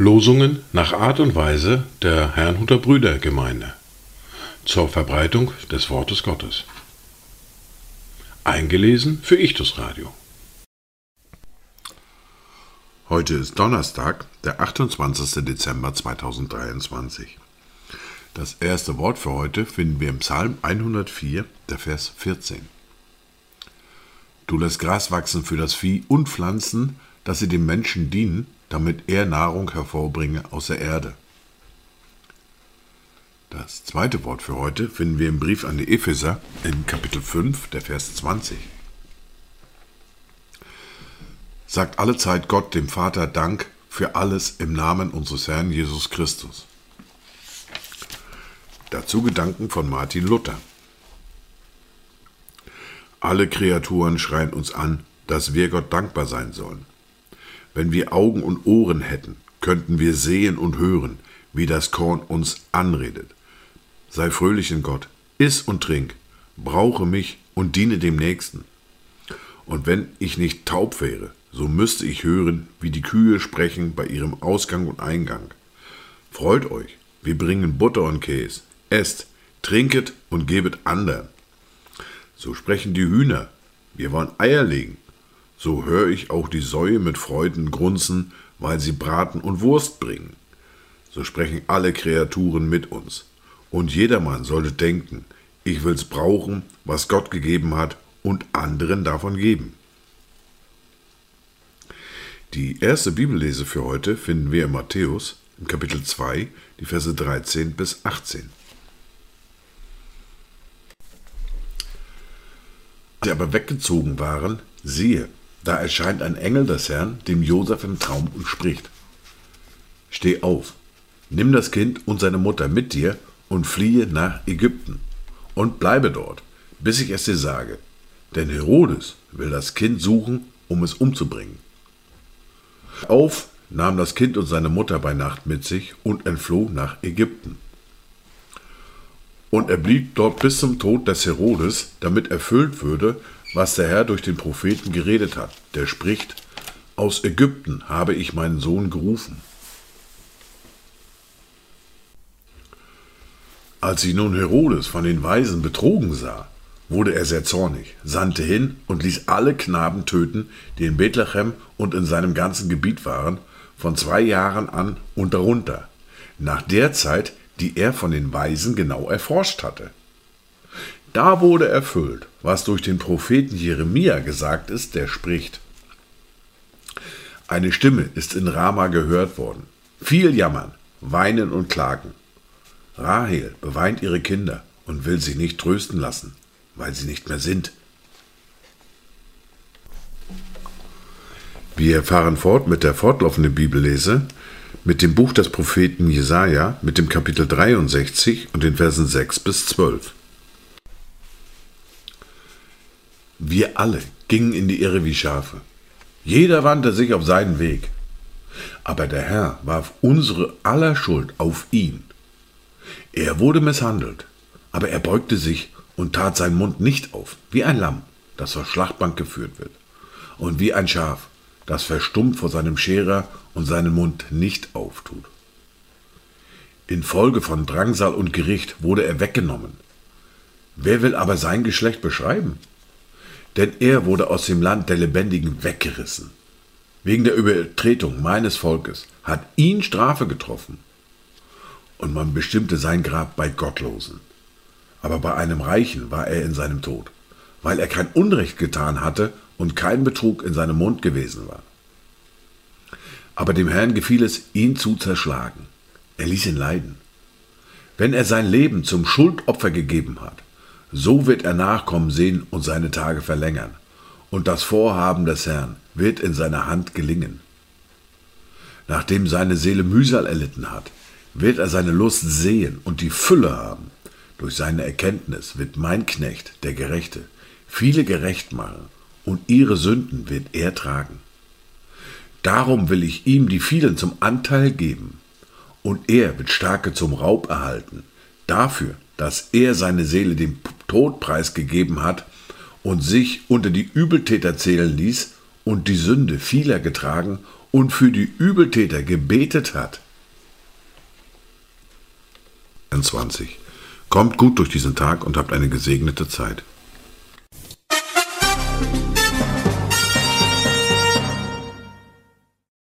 Losungen nach Art und Weise der Herrnhuter Brüdergemeinde zur Verbreitung des Wortes Gottes. Eingelesen für Ichtus Radio. Heute ist Donnerstag, der 28. Dezember 2023. Das erste Wort für heute finden wir im Psalm 104, der Vers 14. Du lässt Gras wachsen für das Vieh und Pflanzen, dass sie dem Menschen dienen, damit er Nahrung hervorbringe aus der Erde. Das zweite Wort für heute finden wir im Brief an die Epheser in Kapitel 5, der Vers 20. Sagt alle Zeit Gott, dem Vater, Dank für alles im Namen unseres Herrn Jesus Christus. Dazu Gedanken von Martin Luther. Alle Kreaturen schreien uns an, dass wir Gott dankbar sein sollen. Wenn wir Augen und Ohren hätten, könnten wir sehen und hören, wie das Korn uns anredet. Sei fröhlich in Gott, iss und trink, brauche mich und diene dem Nächsten. Und wenn ich nicht taub wäre, so müsste ich hören, wie die Kühe sprechen bei ihrem Ausgang und Eingang. Freut euch, wir bringen Butter und Käse, esst, trinket und gebet anderen. So sprechen die Hühner, wir wollen Eier legen so höre ich auch die Säue mit Freuden grunzen, weil sie Braten und Wurst bringen. So sprechen alle Kreaturen mit uns. Und jedermann sollte denken, ich will's brauchen, was Gott gegeben hat, und anderen davon geben. Die erste Bibellese für heute finden wir in Matthäus im Kapitel 2, die Verse 13 bis 18. sie aber weggezogen waren, siehe, da erscheint ein Engel des Herrn dem Josef im Traum und spricht: Steh auf, nimm das Kind und seine Mutter mit dir und fliehe nach Ägypten und bleibe dort, bis ich es dir sage. Denn Herodes will das Kind suchen, um es umzubringen. Auf nahm das Kind und seine Mutter bei Nacht mit sich und entfloh nach Ägypten. Und er blieb dort bis zum Tod des Herodes, damit erfüllt würde, was der Herr durch den Propheten geredet hat, der spricht, aus Ägypten habe ich meinen Sohn gerufen. Als sich nun Herodes von den Weisen betrogen sah, wurde er sehr zornig, sandte hin und ließ alle Knaben töten, die in Bethlehem und in seinem ganzen Gebiet waren, von zwei Jahren an und darunter, nach der Zeit, die er von den Weisen genau erforscht hatte. Da wurde erfüllt, was durch den Propheten Jeremia gesagt ist, der spricht. Eine Stimme ist in Rama gehört worden. Viel jammern, weinen und klagen. Rahel beweint ihre Kinder und will sie nicht trösten lassen, weil sie nicht mehr sind. Wir fahren fort mit der fortlaufenden Bibellese, mit dem Buch des Propheten Jesaja, mit dem Kapitel 63 und den Versen 6 bis 12. Wir alle gingen in die Irre wie Schafe. Jeder wandte sich auf seinen Weg. Aber der Herr warf unsere aller Schuld auf ihn. Er wurde misshandelt, aber er beugte sich und tat seinen Mund nicht auf, wie ein Lamm, das zur Schlachtbank geführt wird, und wie ein Schaf, das verstummt vor seinem Scherer und seinen Mund nicht auftut. Infolge von Drangsal und Gericht wurde er weggenommen. Wer will aber sein Geschlecht beschreiben? denn er wurde aus dem Land der Lebendigen weggerissen. Wegen der Übertretung meines Volkes hat ihn Strafe getroffen. Und man bestimmte sein Grab bei Gottlosen. Aber bei einem Reichen war er in seinem Tod, weil er kein Unrecht getan hatte und kein Betrug in seinem Mund gewesen war. Aber dem Herrn gefiel es, ihn zu zerschlagen. Er ließ ihn leiden. Wenn er sein Leben zum Schuldopfer gegeben hat, so wird er Nachkommen sehen und seine Tage verlängern, und das Vorhaben des Herrn wird in seiner Hand gelingen. Nachdem seine Seele Mühsal erlitten hat, wird er seine Lust sehen und die Fülle haben. Durch seine Erkenntnis wird mein Knecht, der Gerechte, viele gerecht machen, und ihre Sünden wird er tragen. Darum will ich ihm die vielen zum Anteil geben, und er wird Starke zum Raub erhalten, dafür, dass er seine Seele dem Tod preisgegeben hat und sich unter die Übeltäter zählen ließ und die Sünde vieler getragen und für die Übeltäter gebetet hat. 20. Kommt gut durch diesen Tag und habt eine gesegnete Zeit.